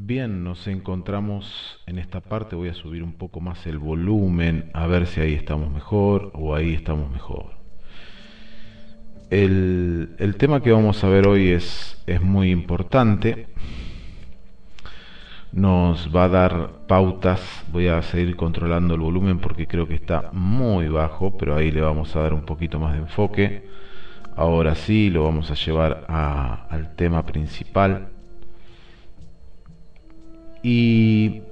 Bien, nos encontramos en esta parte, voy a subir un poco más el volumen, a ver si ahí estamos mejor o ahí estamos mejor. El, el tema que vamos a ver hoy es, es muy importante, nos va a dar pautas, voy a seguir controlando el volumen porque creo que está muy bajo, pero ahí le vamos a dar un poquito más de enfoque. Ahora sí, lo vamos a llevar al tema principal y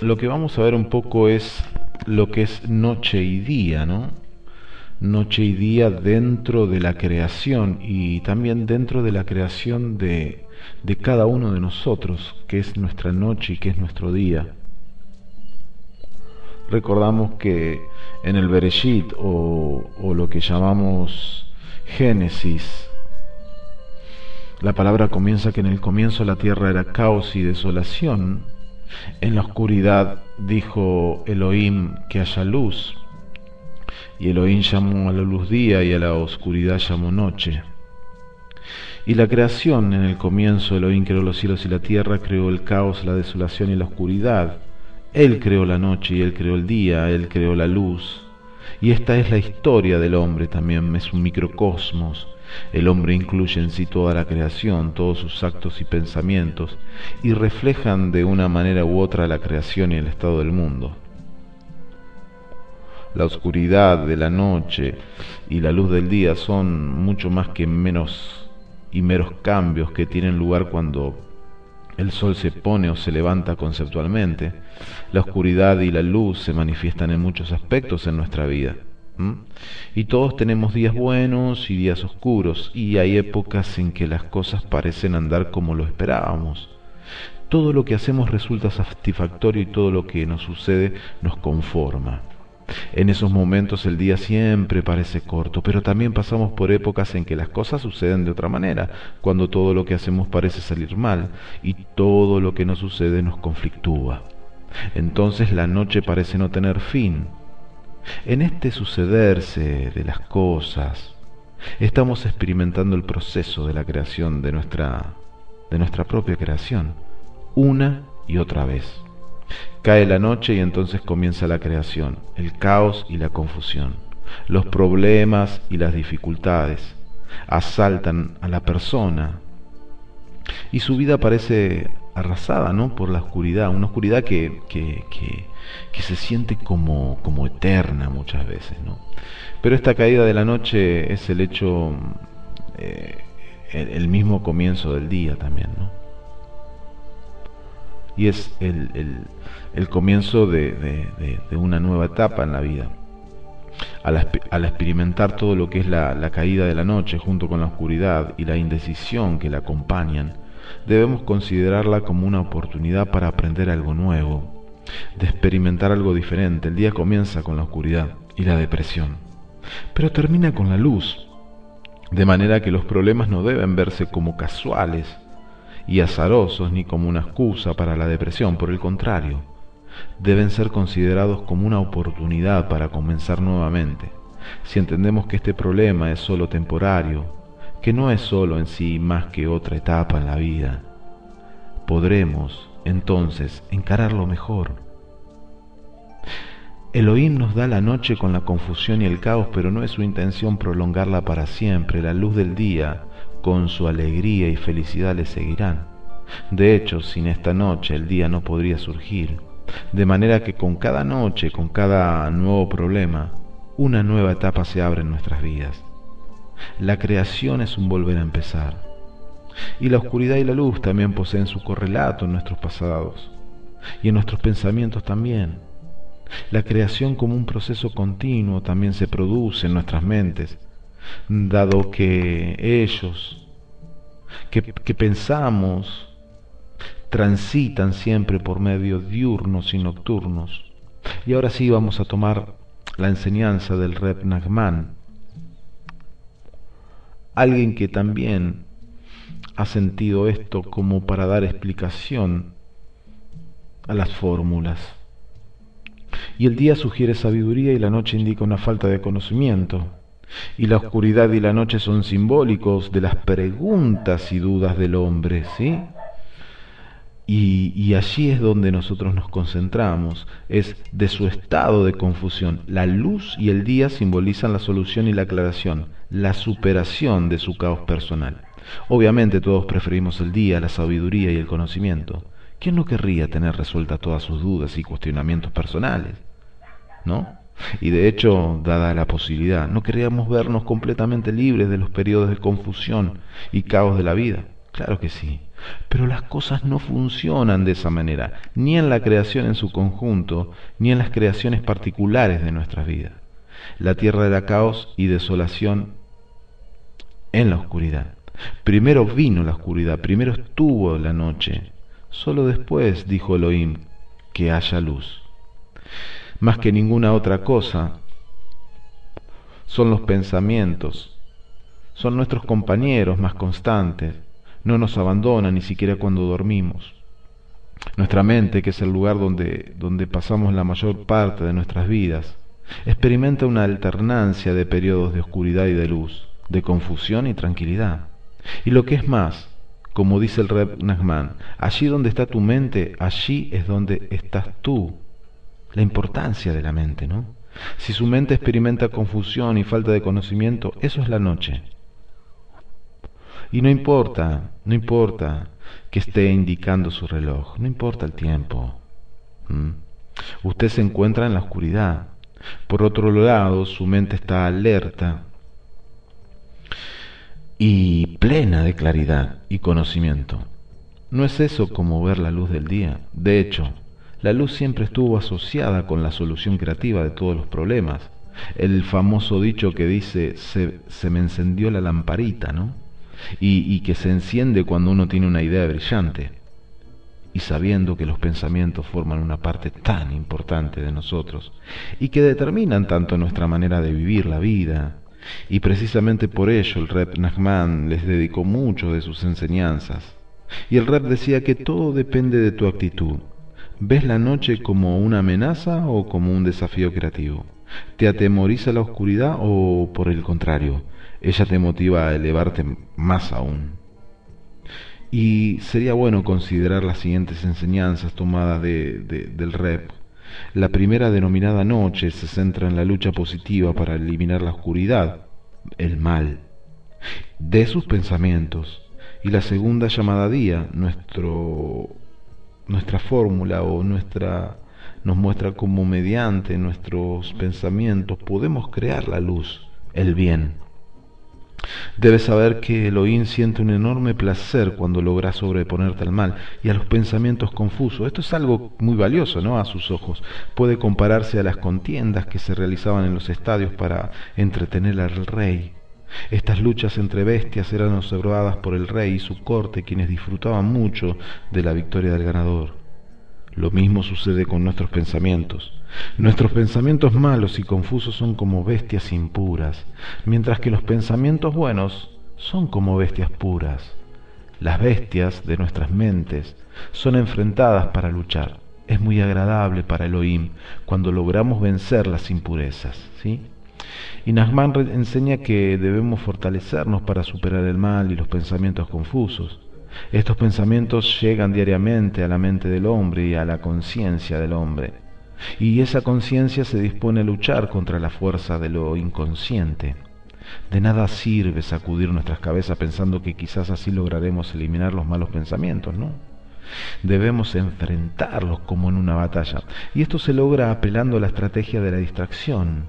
lo que vamos a ver un poco es lo que es noche y día, ¿no? Noche y día dentro de la creación y también dentro de la creación de, de cada uno de nosotros, que es nuestra noche y que es nuestro día. Recordamos que en el Bereshit o, o lo que llamamos Génesis, la palabra comienza que en el comienzo la tierra era caos y desolación. En la oscuridad dijo Elohim que haya luz. Y Elohim llamó a la luz día y a la oscuridad llamó noche. Y la creación, en el comienzo Elohim creó los cielos y la tierra, creó el caos, la desolación y la oscuridad. Él creó la noche y él creó el día, él creó la luz. Y esta es la historia del hombre también, es un microcosmos el hombre incluye en sí toda la creación, todos sus actos y pensamientos, y reflejan de una manera u otra la creación y el estado del mundo. La oscuridad de la noche y la luz del día son mucho más que menos y meros cambios que tienen lugar cuando el sol se pone o se levanta conceptualmente. La oscuridad y la luz se manifiestan en muchos aspectos en nuestra vida. Y todos tenemos días buenos y días oscuros, y hay épocas en que las cosas parecen andar como lo esperábamos. Todo lo que hacemos resulta satisfactorio y todo lo que nos sucede nos conforma. En esos momentos el día siempre parece corto, pero también pasamos por épocas en que las cosas suceden de otra manera, cuando todo lo que hacemos parece salir mal y todo lo que nos sucede nos conflictúa. Entonces la noche parece no tener fin, en este sucederse de las cosas, estamos experimentando el proceso de la creación de nuestra, de nuestra propia creación, una y otra vez. Cae la noche y entonces comienza la creación, el caos y la confusión. Los problemas y las dificultades asaltan a la persona y su vida parece arrasada ¿no? por la oscuridad, una oscuridad que, que, que, se siente como, como eterna muchas veces. ¿no? Pero esta caída de la noche es el hecho, eh, el, mismo comienzo del día también. ¿no? Y es el, el, el comienzo de, una nueva etapa en la vida. Al, al experimentar todo lo que es la, la caída de la noche junto con la oscuridad y la indecisión que la acompañan, debemos considerarla como una oportunidad para aprender algo nuevo, de experimentar algo diferente. El día comienza con la oscuridad y la depresión, pero termina con la luz, de manera que los problemas no deben verse como casuales y azarosos ni como una excusa para la depresión, por el contrario, deben ser considerados como una oportunidad para comenzar nuevamente. Si entendemos que este problema es solo temporario que no es solo en sí más que otra etapa en la vida, podremos entonces encararlo mejor. Elohim nos da la noche con la confusión y el caos, pero no es su intención prolongarla para siempre. La luz del día, con su alegría y felicidad, le seguirán. De hecho, sin esta noche el día no podría surgir. De manera que con cada noche, con cada nuevo problema, una nueva etapa se abre en nuestras vidas. La creación es un volver a empezar. Y la oscuridad y la luz también poseen su correlato en nuestros pasados y en nuestros pensamientos también. La creación como un proceso continuo también se produce en nuestras mentes, dado que ellos, que, pensamos, transitan siempre por medio diurnos y nocturnos. Y ahora sí vamos a tomar la enseñanza del Reb Nachman, alguien que también ha sentido esto como para dar explicación a las fórmulas. Y el día sugiere sabiduría y la noche indica una falta de conocimiento. Y la oscuridad y la noche son simbólicos de las preguntas y dudas del hombre, ¿sí? Y, allí es donde nosotros nos concentramos, es de su estado de confusión. La luz y el día simbolizan la solución y la aclaración, la superación de su caos personal. Obviamente todos preferimos el día, la sabiduría y el conocimiento. ¿Quién no querría tener resueltas todas sus dudas y cuestionamientos personales? ¿No? Y de hecho, dada la posibilidad, no queríamos vernos completamente libres de los periodos de confusión y caos de la vida. Claro que sí. Pero las cosas no funcionan de esa manera, ni en la creación en su conjunto, ni en las creaciones particulares de nuestras vidas. La tierra era caos y desolación en la oscuridad. Primero vino la oscuridad, primero estuvo la noche. Solo después dijo Elohim que haya luz. Más que ninguna otra cosa, son los pensamientos, son nuestros compañeros más constantes, no nos abandona ni siquiera cuando dormimos. Nuestra mente, que es el lugar donde, donde pasamos la mayor parte de nuestras vidas, experimenta una alternancia de periodos de oscuridad y de luz, de confusión y tranquilidad. Y lo que es más, como dice el Reb Nachman, allí donde está tu mente, allí es donde estás tú. La importancia de la mente, ¿no? Si su mente experimenta confusión y falta de conocimiento, eso es la noche. Y no importa, no importa que esté indicando su reloj, no importa el tiempo. Usted se encuentra en la oscuridad. Por otro lado, su mente está alerta y plena de claridad y conocimiento. No es eso como ver la luz del día. De hecho, la luz siempre estuvo asociada con la solución creativa de todos los problemas. El famoso dicho que dice, se, se me encendió la lamparita, ¿no? Y, que se enciende cuando uno tiene una idea brillante y sabiendo que los pensamientos forman una parte tan importante de nosotros y que determinan tanto nuestra manera de vivir la vida. Y precisamente por ello el Rep Nachman les dedicó mucho de sus enseñanzas. Y el Rep decía que todo depende de tu actitud. ¿Ves la noche como una amenaza o como un desafío creativo? ¿Te atemoriza la oscuridad o por el contrario? Ella te motiva a elevarte más aún. Y sería bueno considerar las siguientes enseñanzas tomadas de, del rep. La primera, denominada noche, se centra en la lucha positiva para eliminar la oscuridad, el mal, de sus pensamientos. Y la segunda, llamada día, nuestro, nuestra fórmula o nuestra, nos muestra cómo mediante nuestros pensamientos podemos crear la luz, el bien. Debes saber que Elohim siente un enorme placer cuando logras sobreponerte al mal y a los pensamientos confusos. Esto es algo muy valioso, ¿no? A sus ojos. Puede compararse a las contiendas que se realizaban en los estadios para entretener al rey. Estas luchas entre bestias eran observadas por el rey y su corte, quienes disfrutaban mucho de la victoria del ganador. Lo mismo sucede con nuestros pensamientos. Nuestros pensamientos malos y confusos son como bestias impuras, mientras que los pensamientos buenos son como bestias puras. Las bestias de nuestras mentes son enfrentadas para luchar. Es muy agradable para Elohim cuando logramos vencer las impurezas. ¿sí? Y Nachman enseña que debemos fortalecernos para superar el mal y los pensamientos confusos. Estos pensamientos llegan diariamente a la mente del hombre y a la conciencia del hombre. Y esa conciencia se dispone a luchar contra la fuerza de lo inconsciente. De nada sirve sacudir nuestras cabezas pensando que quizás así lograremos eliminar los malos pensamientos, ¿no? Debemos enfrentarlos como en una batalla. Y esto se logra apelando a la estrategia de la distracción,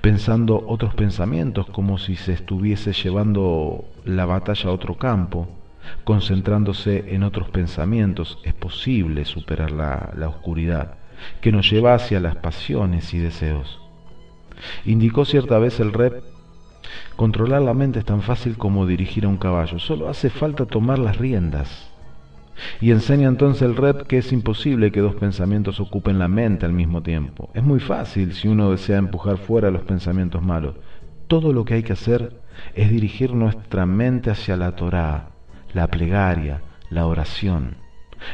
pensando otros pensamientos como si se estuviese llevando la batalla a otro campo concentrándose en otros pensamientos, es posible superar la, oscuridad que nos lleva hacia las pasiones y deseos. Indicó cierta vez el rep, controlar la mente es tan fácil como dirigir a un caballo, solo hace falta tomar las riendas. Y enseña entonces el rep que es imposible que dos pensamientos ocupen la mente al mismo tiempo. Es muy fácil si uno desea empujar fuera los pensamientos malos. Todo lo que hay que hacer es dirigir nuestra mente hacia la Torá, la plegaria, la oración,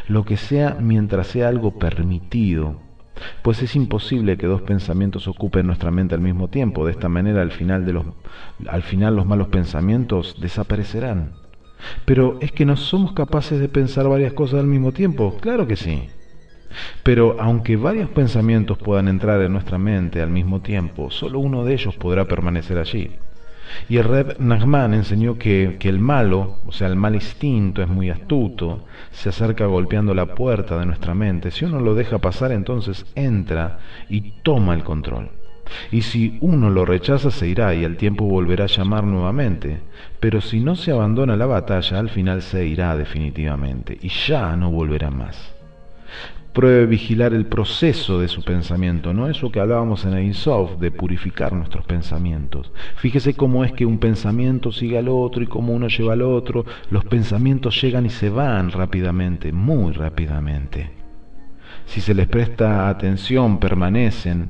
lo que sea mientras sea algo permitido, pues es imposible que dos pensamientos ocupen nuestra mente al mismo tiempo. De esta manera, al final, los, al final los malos pensamientos desaparecerán. Pero es que no somos capaces de pensar varias cosas al mismo tiempo. Claro que sí. Pero aunque varios pensamientos puedan entrar en nuestra mente al mismo tiempo, solo uno de ellos podrá permanecer allí. Y el Reb Nachman enseñó que, que, el malo, o sea, el mal instinto es muy astuto, se acerca golpeando la puerta de nuestra mente. Si uno lo deja pasar, entonces entra y toma el control. Y si uno lo rechaza, se irá y al tiempo volverá a llamar nuevamente. Pero si no se abandona la batalla, al final se irá definitivamente y ya no volverá más pruebe vigilar el proceso de su pensamiento, no eso que hablábamos en Einsof, de purificar nuestros pensamientos. Fíjese cómo es que un pensamiento sigue al otro y cómo uno lleva al otro. Los pensamientos llegan y se van rápidamente, muy rápidamente. Si se les presta atención, permanecen,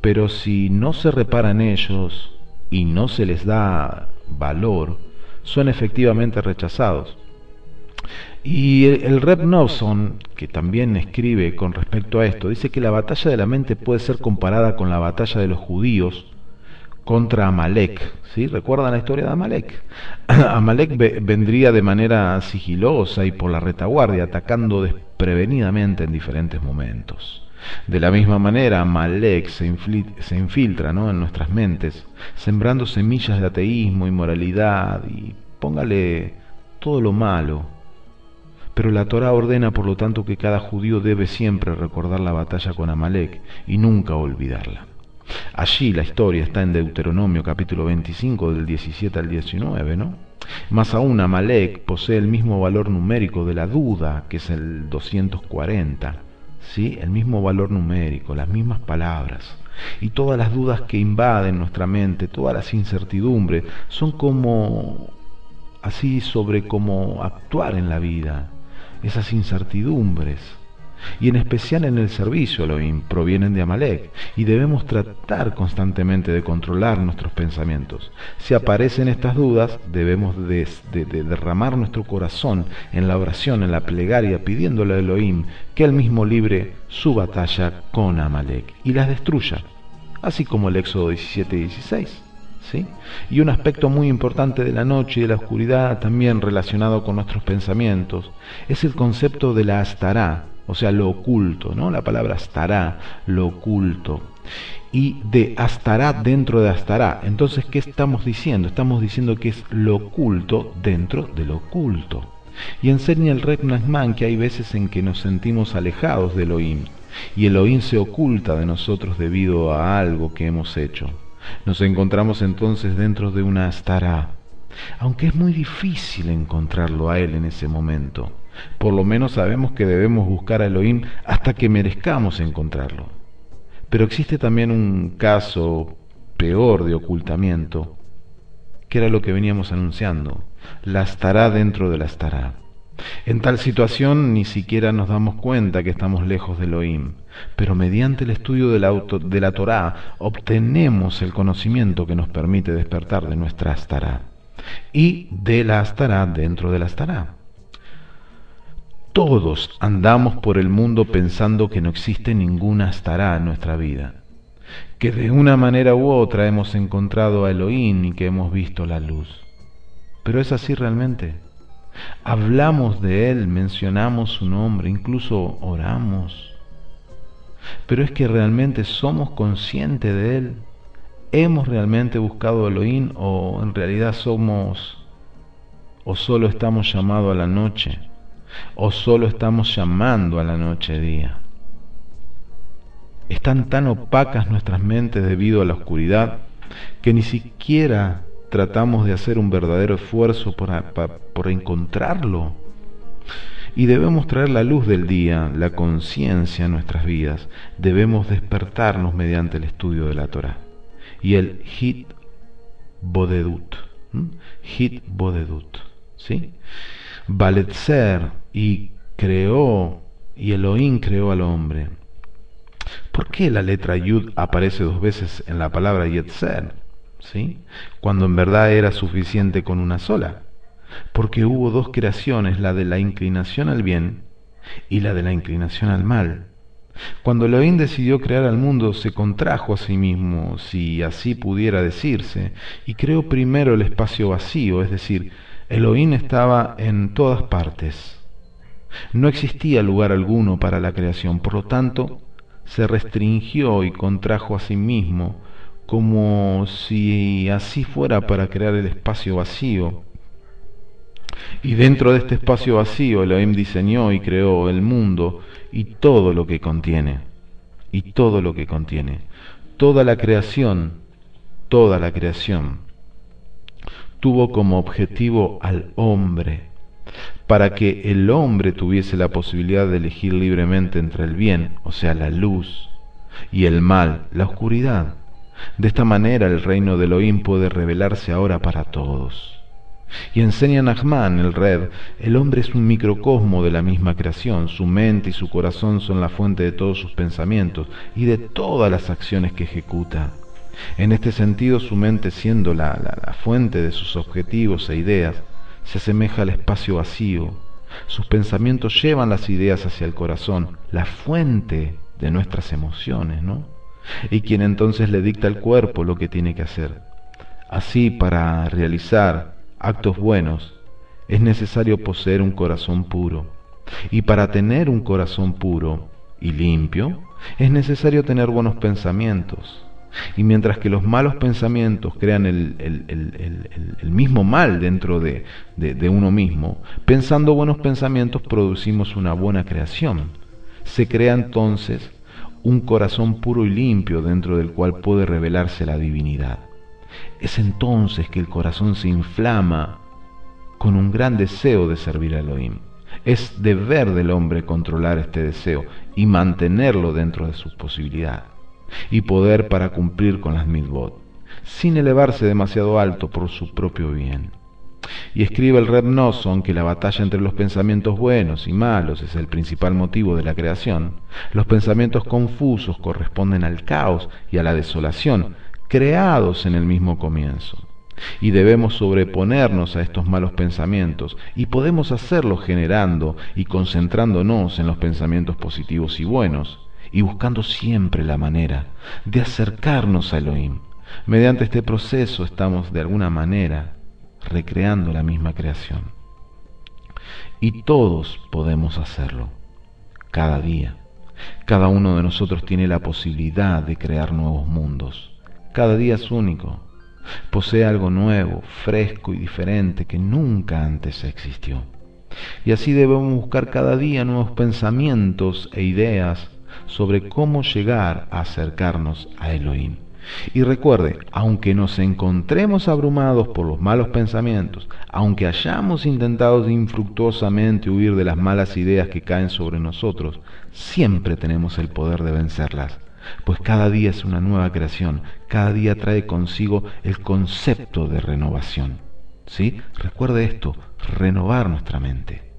pero si no se reparan ellos y no se les da valor, son efectivamente rechazados. Y el, Reb Nobson, que también escribe con respecto a esto, dice que la batalla de la mente puede ser comparada con la batalla de los judíos contra Amalek. ¿sí? ¿Recuerdan la historia de Amalek? Amalek vendría de manera sigilosa y por la retaguardia, atacando desprevenidamente en diferentes momentos. De la misma manera, Amalek se, se infiltra ¿no? en nuestras mentes, sembrando semillas de ateísmo, inmoralidad y póngale todo lo malo pero la Torah ordena, por lo tanto, que cada judío debe siempre recordar la batalla con Amalek y nunca olvidarla. Allí la historia está en Deuteronomio capítulo 25 del 17 al 19, ¿no? Más aún, Amalek posee el mismo valor numérico de la duda, que es el 240, ¿sí? El mismo valor numérico, las mismas palabras. Y todas las dudas que invaden nuestra mente, todas las incertidumbres, son como así sobre cómo actuar en la vida, esas incertidumbres, y en especial en el servicio Elohim, provienen de Amalek, y debemos tratar constantemente de controlar nuestros pensamientos. Si aparecen estas dudas, debemos de, derramar nuestro corazón en la oración, en la plegaria, pidiéndole a Elohim que él mismo libre su batalla con Amalek y las destruya, así como el Éxodo 17 y 16. Y un aspecto muy importante de la noche y de la oscuridad, también relacionado con nuestros pensamientos, es el concepto de la astará, o sea, lo oculto, ¿no? La palabra astará, lo oculto. Y de astará dentro de astará. Entonces, ¿qué estamos diciendo? Estamos diciendo que es lo oculto dentro de lo oculto. Y enseña el Reb Nachman que hay veces en que nos sentimos alejados del Elohim, y el Elohim se oculta de nosotros debido a algo que hemos hecho. Nos encontramos entonces dentro de una astara, aunque es muy difícil encontrarlo a él en ese momento. Por lo menos sabemos que debemos buscar a Elohim hasta que merezcamos encontrarlo. Pero existe también un caso peor de ocultamiento, que era lo que veníamos anunciando, la estará dentro de la estará. En tal situación ni siquiera nos damos cuenta que estamos lejos de Elohim, pero mediante el estudio de la, de Torá obtenemos el conocimiento que nos permite despertar de nuestra Astará y de la Astará dentro de la Astará. Todos andamos por el mundo pensando que no existe ninguna Astará en nuestra vida, que de una manera u otra hemos encontrado a Elohim y que hemos visto la luz. ¿Pero es así realmente? Hablamos de Él, mencionamos su nombre, incluso oramos. Pero es que realmente somos conscientes de Él. ¿Hemos realmente buscado Elohim o en realidad somos o solo estamos llamados a la noche o solo estamos llamando a la noche día? Están tan opacas nuestras mentes debido a la oscuridad que ni siquiera tratamos de hacer un verdadero esfuerzo por, encontrarlo. Y debemos traer la luz del día, la conciencia a nuestras vidas. Debemos despertarnos mediante el estudio de la Torah. Y el hit bodedut. Hit bodedut. ¿Sí? Valetzer y creó, y Elohim creó al hombre. ¿Por qué la letra Yud aparece dos veces en la palabra Yetzer? ¿sí? cuando en verdad era suficiente con una sola, porque hubo dos creaciones, la de la inclinación al bien y la de la inclinación al mal. Cuando Elohim decidió crear al mundo, se contrajo a sí mismo, si así pudiera decirse, y creó primero el espacio vacío, es decir, Elohim estaba en todas partes. No existía lugar alguno para la creación, por lo tanto, se restringió y contrajo a sí mismo como si así fuera para crear el espacio vacío. Y dentro de este espacio vacío Elohim diseñó y creó el mundo y todo lo que contiene. Y todo lo que contiene. Toda la creación, toda la creación tuvo como objetivo al hombre, para que el hombre tuviese la posibilidad de elegir libremente entre el bien, o sea, la luz, y el mal, la oscuridad. De esta manera el reino de Elohim puede revelarse ahora para todos. Y enseña Nachman, el Red, el hombre es un microcosmo de la misma creación, su mente y su corazón son la fuente de todos sus pensamientos y de todas las acciones que ejecuta. En este sentido, su mente siendo la, la fuente de sus objetivos e ideas, se asemeja al espacio vacío. Sus pensamientos llevan las ideas hacia el corazón, la fuente de nuestras emociones, ¿no? Y quien entonces le dicta al cuerpo lo que tiene que hacer. Así, para realizar actos buenos, es necesario poseer un corazón puro. Y para tener un corazón puro y limpio, es necesario tener buenos pensamientos. Y mientras que los malos pensamientos crean el, mismo mal dentro de, uno mismo, pensando buenos pensamientos producimos una buena creación. Se crea entonces un corazón puro y limpio dentro del cual puede revelarse la divinidad. Es entonces que el corazón se inflama con un gran deseo de servir a Elohim. Es deber del hombre controlar este deseo y mantenerlo dentro de sus posibilidades y poder para cumplir con las mitzvot, sin elevarse demasiado alto por su propio bien. Y escribe el Red Nosson que la batalla entre los pensamientos buenos y malos es el principal motivo de la creación. Los pensamientos confusos corresponden al caos y a la desolación, creados en el mismo comienzo. Y debemos sobreponernos a estos malos pensamientos, y podemos hacerlo generando y concentrándonos en los pensamientos positivos y buenos, y buscando siempre la manera de acercarnos a Elohim. Mediante este proceso estamos de alguna manera recreando la misma creación. Y todos podemos hacerlo, cada día. Cada uno de nosotros tiene la posibilidad de crear nuevos mundos. Cada día es único. Posee algo nuevo, fresco y diferente que nunca antes existió. Y así debemos buscar cada día nuevos pensamientos e ideas sobre cómo llegar a acercarnos a Elohim. Y recuerde, aunque nos encontremos abrumados por los malos pensamientos, aunque hayamos intentado infructuosamente huir de las malas ideas que caen sobre nosotros, siempre tenemos el poder de vencerlas, pues cada día es una nueva creación, cada día trae consigo el concepto de renovación. ¿Sí? Recuerde esto, renovar nuestra mente.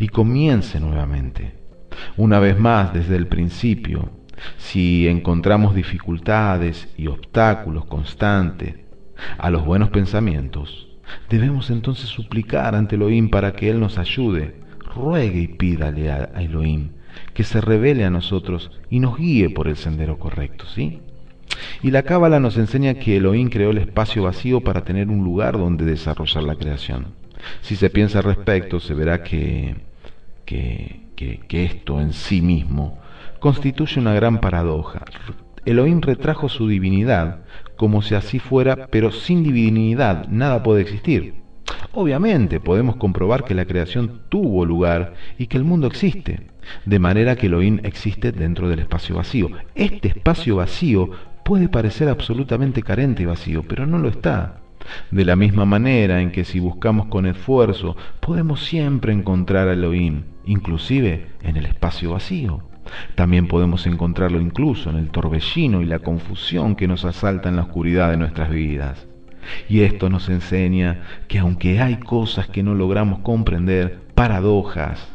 Y comience nuevamente. Una vez más, desde el principio, si encontramos dificultades y obstáculos constantes a los buenos pensamientos, debemos entonces suplicar ante Elohim para que Él nos ayude. Ruegue y pídale a Elohim que se revele a nosotros y nos guíe por el sendero correcto, ¿sí? Y la Cábala nos enseña que Elohim creó el espacio vacío para tener un lugar donde desarrollar la creación. Si se piensa al respecto, se verá que, que que, esto en sí mismo constituye una gran paradoja. Elohim retrajo su divinidad como si así fuera, pero sin divinidad nada puede existir. Obviamente podemos comprobar que la creación tuvo lugar y que el mundo existe, de manera que Elohim existe dentro del espacio vacío. Este espacio vacío puede parecer absolutamente carente y vacío, pero no lo está. De la misma manera en que si buscamos con esfuerzo, podemos siempre encontrar a Elohim, inclusive en el espacio vacío. También podemos encontrarlo incluso en el torbellino y la confusión que nos asalta en la oscuridad de nuestras vidas. Y esto nos enseña que aunque hay cosas que no logramos comprender, paradojas,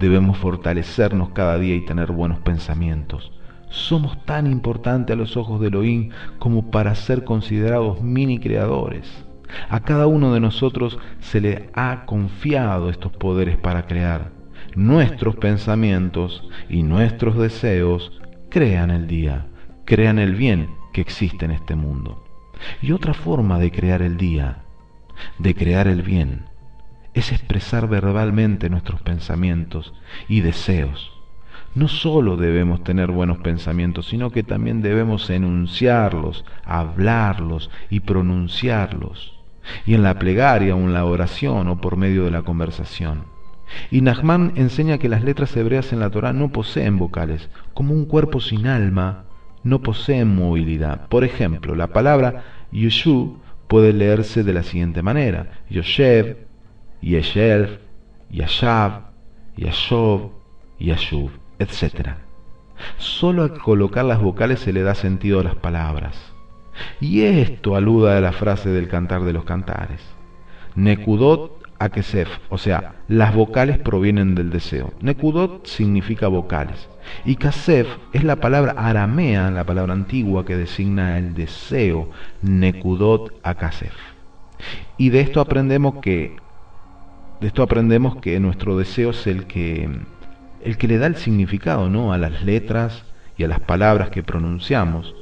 debemos fortalecernos cada día y tener buenos pensamientos. Somos tan importantes a los ojos de Elohim como para ser considerados mini creadores. A cada uno de nosotros se le ha confiado estos poderes para crear. Nuestros pensamientos y nuestros deseos crean el día, crean el bien que existe en este mundo. Y otra forma de crear el día, de crear el bien, es expresar verbalmente nuestros pensamientos y deseos. No solo debemos tener buenos pensamientos, sino que también debemos enunciarlos, hablarlos y pronunciarlos. Y en la plegaria o en la oración o por medio de la conversación. Y Nachman enseña que las letras hebreas en la Torah no poseen vocales, como un cuerpo sin alma no poseen movilidad. Por ejemplo, la palabra Yushu puede leerse de la siguiente manera: Yoshev, Yeshel, Yashav, Yashov, Yashuv, etc. Solo al colocar las vocales se le da sentido a las palabras. Y esto aluda a la frase del cantar de los cantares. Nekudot Akesef, o sea, las vocales provienen del deseo. Nekudot significa vocales. Y Kasef es la palabra aramea, la palabra antigua que designa el deseo, Nekudot Akasef. Y de esto aprendemos que de esto aprendemos que nuestro deseo es el que el que le da el significado, ¿no? a las letras y a las palabras que pronunciamos.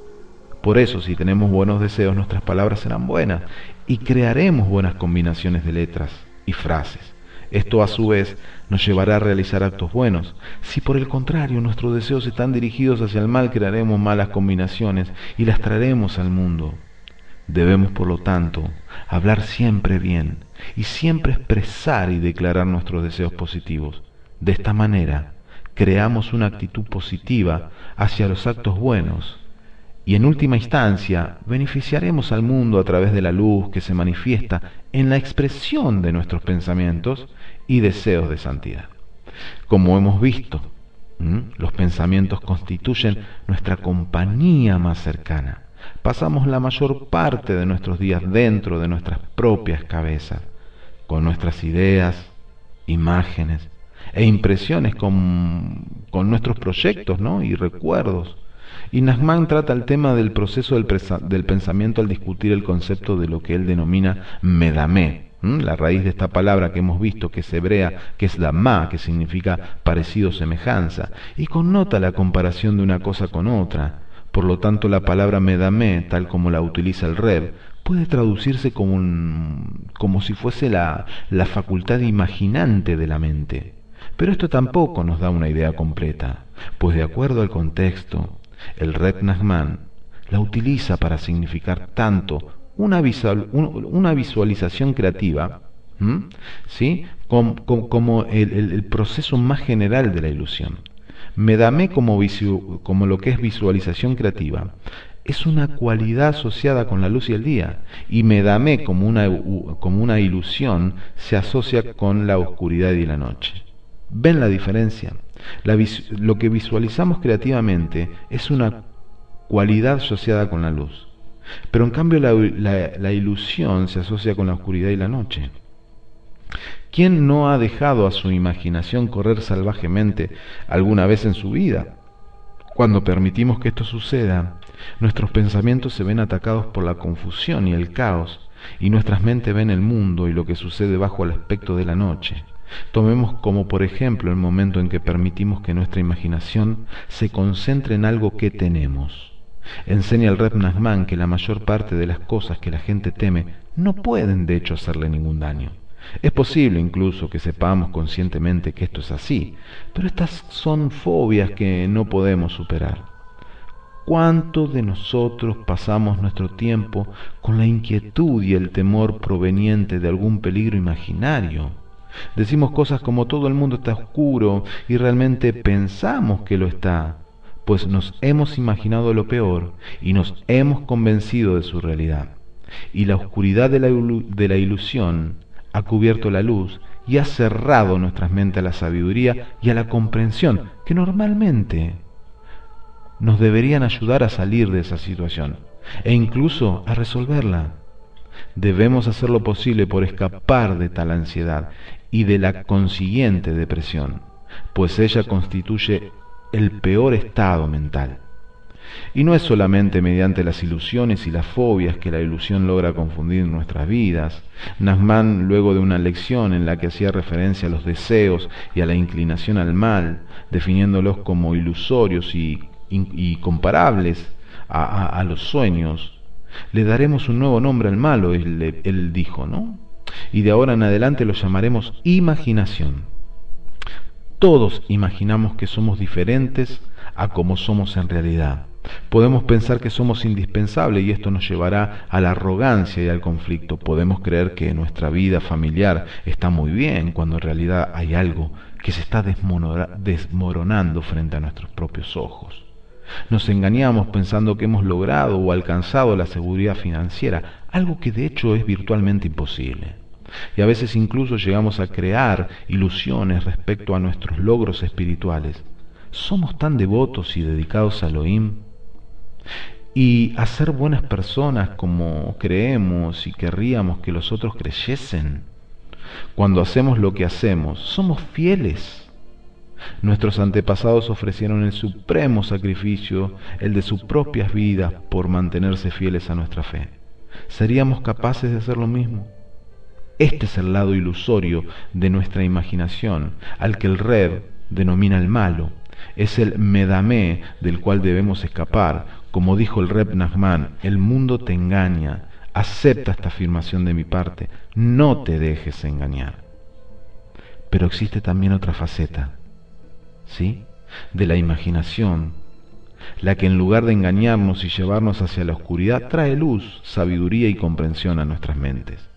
Por eso, si tenemos buenos deseos, nuestras palabras serán buenas y crearemos buenas combinaciones de letras y frases. Esto a su vez nos llevará a realizar actos buenos. Si por el contrario nuestros deseos están dirigidos hacia el mal, crearemos malas combinaciones y las traeremos al mundo. Debemos, por lo tanto, hablar siempre bien y siempre expresar y declarar nuestros deseos positivos. De esta manera, creamos una actitud positiva hacia los actos buenos y en última instancia beneficiaremos al mundo a través de la luz que se manifiesta en la expresión de nuestros pensamientos y deseos de santidad. Como hemos visto, los pensamientos constituyen nuestra compañía más cercana. Pasamos la mayor parte de nuestros días dentro de nuestras propias cabezas, con nuestras ideas, imágenes e impresiones, con, con nuestros proyectos ¿no? y recuerdos y Nachman trata el tema del proceso del, pensamiento al discutir el concepto de lo que él denomina medamé, la raíz de esta palabra que hemos visto que es hebrea, que es la ma, que significa parecido semejanza, y connota la comparación de una cosa con otra. Por lo tanto, la palabra medamé, tal como la utiliza el Reb, puede traducirse como, como si fuese la, la facultad imaginante de la mente. Pero esto tampoco nos da una idea completa, pues de acuerdo al contexto, el Red Nachman la utiliza para significar tanto una, visualización creativa, ¿sí? como, el, proceso más general de la ilusión. Medame como, como lo que es visualización creativa es una cualidad asociada con la luz y el día, y Medame como una, como una ilusión se asocia con la oscuridad y la noche. ¿Ven la diferencia? lo que visualizamos creativamente es una cualidad asociada con la luz, pero en cambio la, ilusión se asocia con la oscuridad y la noche. ¿Quién no ha dejado a su imaginación correr salvajemente alguna vez en su vida? Cuando permitimos que esto suceda, nuestros pensamientos se ven atacados por la confusión y el caos, y nuestras mentes ven el mundo y lo que sucede bajo el aspecto de la noche. Tomemos como por ejemplo el momento en que permitimos que nuestra imaginación se concentre en algo que tenemos. Enseña el Reb Nachman que la mayor parte de las cosas que la gente teme no pueden de hecho hacerle ningún daño. Es posible incluso que sepamos conscientemente que esto es así, pero estas son fobias que no podemos superar. ¿Cuánto de nosotros pasamos nuestro tiempo con la inquietud y el temor proveniente de algún peligro imaginario? Decimos cosas como todo el mundo está oscuro y realmente pensamos que lo está, pues nos hemos imaginado lo peor y nos hemos convencido de su realidad. Y la oscuridad de la, de la ilusión ha cubierto la luz y ha cerrado nuestras mentes a la sabiduría y a la comprensión que normalmente nos deberían ayudar a salir de esa situación e incluso a resolverla. Debemos hacer lo posible por escapar de tal ansiedad y de la consiguiente depresión, pues ella constituye el peor estado mental. Y no es solamente mediante las ilusiones y las fobias que la ilusión logra confundir nuestras vidas. Nasman, luego de una lección en la que hacía referencia a los deseos y a la inclinación al mal, definiéndolos como ilusorios y, comparables a, los sueños, le daremos un nuevo nombre al malo, él, él dijo, ¿no? Y de ahora en adelante lo llamaremos imaginación. Todos imaginamos que somos diferentes a como somos en realidad. Podemos pensar que somos indispensables y esto nos llevará a la arrogancia y al conflicto. Podemos creer que nuestra vida familiar está muy bien cuando en realidad hay algo que se está desmoronando frente a nuestros propios ojos. Nos engañamos pensando que hemos logrado o alcanzado la seguridad financiera, algo que de hecho es virtualmente imposible. Y a veces incluso llegamos a crear ilusiones respecto a nuestros logros espirituales. ¿Somos tan devotos y dedicados a Elohim? ¿Y a ser buenas personas como creemos y querríamos que los otros creyesen? Cuando hacemos lo que hacemos, somos fieles. Nuestros antepasados ofrecieron el supremo sacrificio, el de sus propias vidas, por mantenerse fieles a nuestra fe. ¿Seríamos capaces de hacer lo mismo? Este es el lado ilusorio de nuestra imaginación, al que el Red denomina el malo. Es el medamé del cual debemos escapar. Como dijo el Reb Nachman, el mundo te engaña. Acepta esta afirmación de mi parte. No te dejes engañar. Pero existe también otra faceta, ¿sí? De la imaginación, la que en lugar de engañarnos y llevarnos hacia la oscuridad, trae luz, sabiduría y comprensión a nuestras mentes.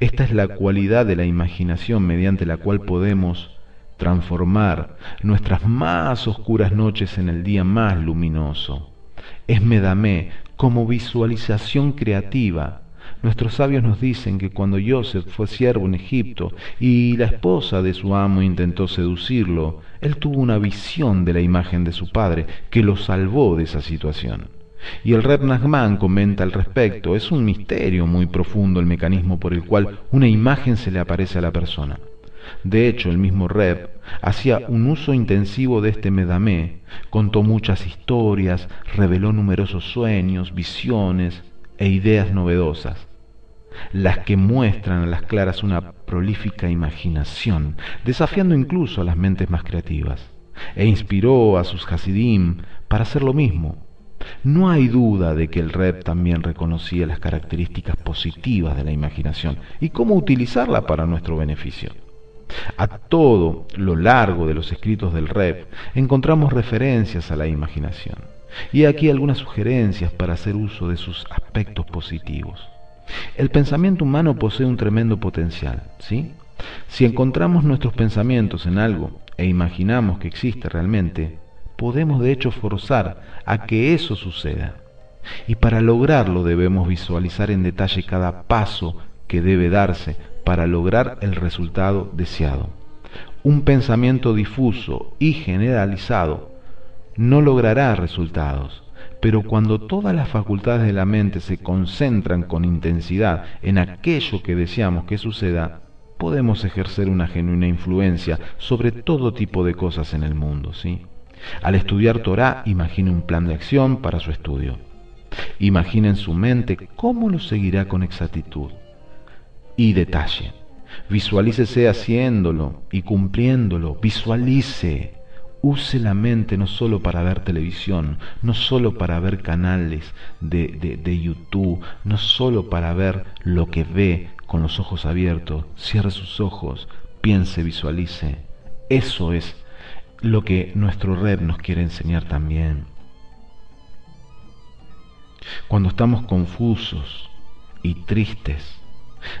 Esta es la cualidad de la imaginación mediante la cual podemos transformar nuestras más oscuras noches en el día más luminoso. Es Medamé como visualización creativa. Nuestros sabios nos dicen que cuando Joseph fue siervo en Egipto y la esposa de su amo intentó seducirlo, él tuvo una visión de la imagen de su padre que lo salvó de esa situación. Y el Reb Nachman comenta al respecto, es un misterio muy profundo el mecanismo por el cual una imagen se le aparece a la persona. De hecho, el mismo Reb hacía un uso intensivo de este medamé, contó muchas historias, reveló numerosos sueños, visiones e ideas novedosas, las que muestran a las claras una prolífica imaginación, desafiando incluso a las mentes más creativas, e inspiró a sus Hasidim para hacer lo mismo, no hay duda de que el Rep también reconocía las características positivas de la imaginación y cómo utilizarla para nuestro beneficio. A todo lo largo de los escritos del Rep encontramos referencias a la imaginación y aquí algunas sugerencias para hacer uso de sus aspectos positivos. El pensamiento humano posee un tremendo potencial, ¿sí? Si encontramos nuestros pensamientos en algo e imaginamos que existe realmente, podemos de hecho forzar a que eso suceda. Y para lograrlo debemos visualizar en detalle cada paso que debe darse para lograr el resultado deseado. Un pensamiento difuso y generalizado no logrará resultados, pero cuando todas las facultades de la mente se concentran con intensidad en aquello que deseamos que suceda, podemos ejercer una genuina influencia sobre todo tipo de cosas en el mundo, ¿sí? Al estudiar Torah, imagine un plan de acción para su estudio. Imagine en su mente cómo lo seguirá con exactitud. Y detalle. Visualícese haciéndolo y cumpliéndolo. Visualice. Use la mente no solo para ver televisión, no solo para ver canales de, de, de YouTube, no solo para ver lo que ve con los ojos abiertos. Cierre sus ojos, piense, visualice. Eso es lo que nuestro red nos quiere enseñar también. Cuando estamos confusos y tristes,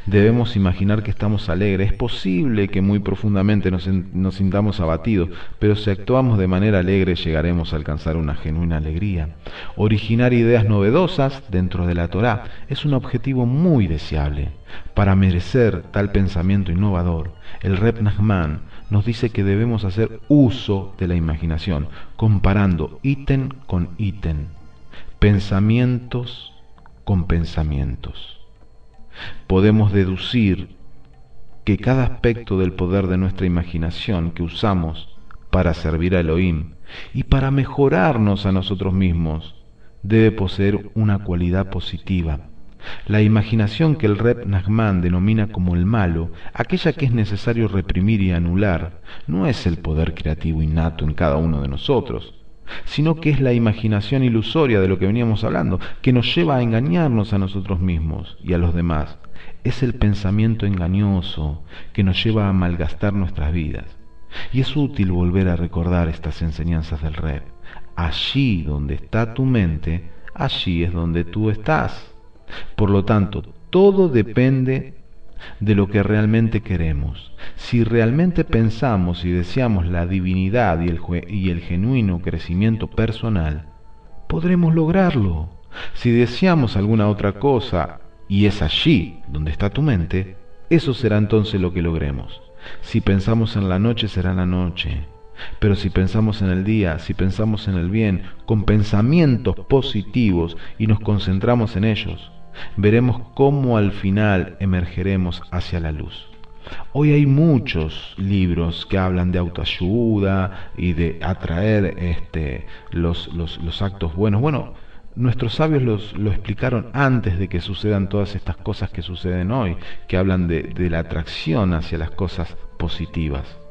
debemos imaginar que estamos alegres. Es posible que muy profundamente nos, sintamos abatidos, pero si actuamos de manera alegre llegaremos a alcanzar una genuina alegría. Originar ideas novedosas dentro de la Torá es un objetivo muy deseable. Para merecer tal pensamiento innovador, el Reb Nachman nos dice que debemos hacer uso de la imaginación, comparando ítem con ítem, pensamientos con pensamientos. Podemos deducir que cada aspecto del poder de nuestra imaginación que usamos para servir a Elohim y para mejorarnos a nosotros mismos debe poseer una cualidad positiva la imaginación que el Reb Nachman denomina como el malo, aquella que es necesario reprimir y anular, no es el poder creativo innato en cada uno de nosotros. Sino que es la imaginación ilusoria de lo que veníamos hablando, que nos lleva a engañarnos a nosotros mismos y a los demás. Es el pensamiento engañoso que nos lleva a malgastar nuestras vidas. Y es útil volver a recordar estas enseñanzas del rey. Allí donde está tu mente, allí es donde tú estás. Por lo tanto, todo depende de lo que realmente queremos. Si realmente pensamos y deseamos la divinidad y el, genuino crecimiento personal, podremos lograrlo. Si deseamos alguna otra cosa y es allí donde está tu mente, eso será entonces lo que logremos. Si pensamos en la noche será la noche. Pero si pensamos en el día, si pensamos en el bien, con pensamientos positivos y nos concentramos en ellos, veremos cómo al final emergeremos hacia la luz. Hoy hay muchos libros que hablan de autoayuda y de atraer este, los, actos buenos. Bueno, nuestros sabios los, lo explicaron antes de que sucedan todas estas cosas que suceden hoy, que hablan de la atracción hacia las cosas positivas.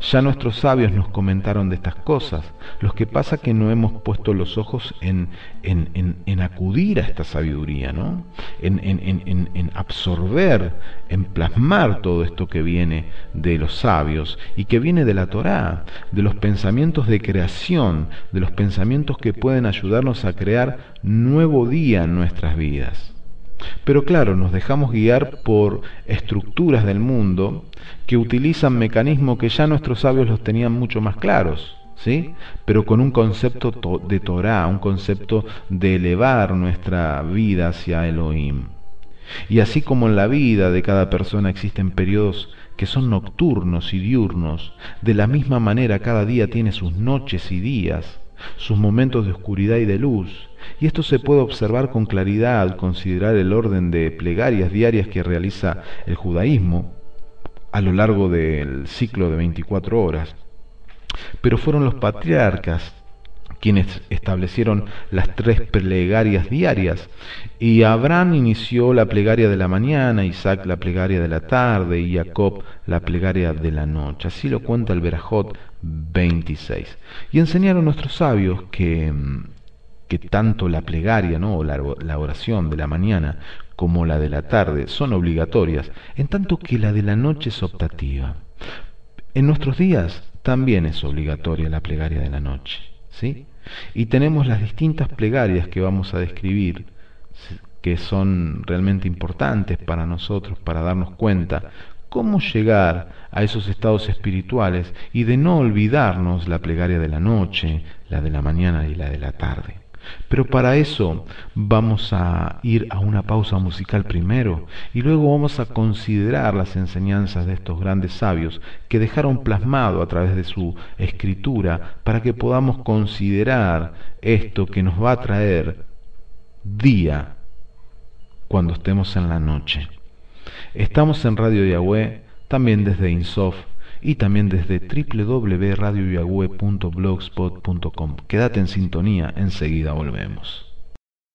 Ya nuestros sabios nos comentaron de estas cosas. Lo que pasa que no hemos puesto los ojos en, en, acudir a esta sabiduría, ¿no? En, en, absorber, en plasmar todo esto que viene de los sabios y que viene de la Torá, de los pensamientos de creación, de los pensamientos que pueden ayudarnos a crear nuevo día en nuestras vidas. Pero claro, nos dejamos guiar por estructuras del mundo que utilizan mecanismos que ya nuestros sabios los tenían mucho más claros, ¿sí? Pero con un concepto de Torah, un concepto de elevar nuestra vida hacia Elohim. Y así como en la vida de cada persona existen periodos que son nocturnos y diurnos, de la misma manera cada día tiene sus noches y días, sus momentos de oscuridad y de luz, y esto se puede observar con claridad al considerar el orden de plegarias diarias que realiza el judaísmo a lo largo del ciclo de 24 horas. Pero fueron los patriarcas quienes establecieron las tres plegarias diarias. Y Abraham inició la plegaria de la mañana, Isaac la plegaria de la tarde y Jacob la plegaria de la noche. Así lo cuenta el Berajot 26. Y enseñaron nuestros sabios que mm, que tanto la plegaria ¿no? o la, oración de la mañana como la de la tarde son obligatorias, en tanto que la de la noche es optativa. En nuestros días también es obligatoria la plegaria de la noche, ¿sí? Y tenemos las distintas plegarias que vamos a describir, que son realmente importantes para nosotros, para darnos cuenta cómo llegar a esos estados espirituales y de no olvidarnos la plegaria de la noche, la de la mañana y la de la tarde. Pero para eso vamos a ir a una pausa musical primero y luego vamos a considerar las enseñanzas de estos grandes sabios que dejaron plasmado a través de su escritura para que podamos considerar esto que nos va a traer día cuando estemos en la noche. Estamos en Radio Yahweh, también desde Insof y también desde www.radioyagüe.blogspot.com. Quédate en sintonía, enseguida volvemos.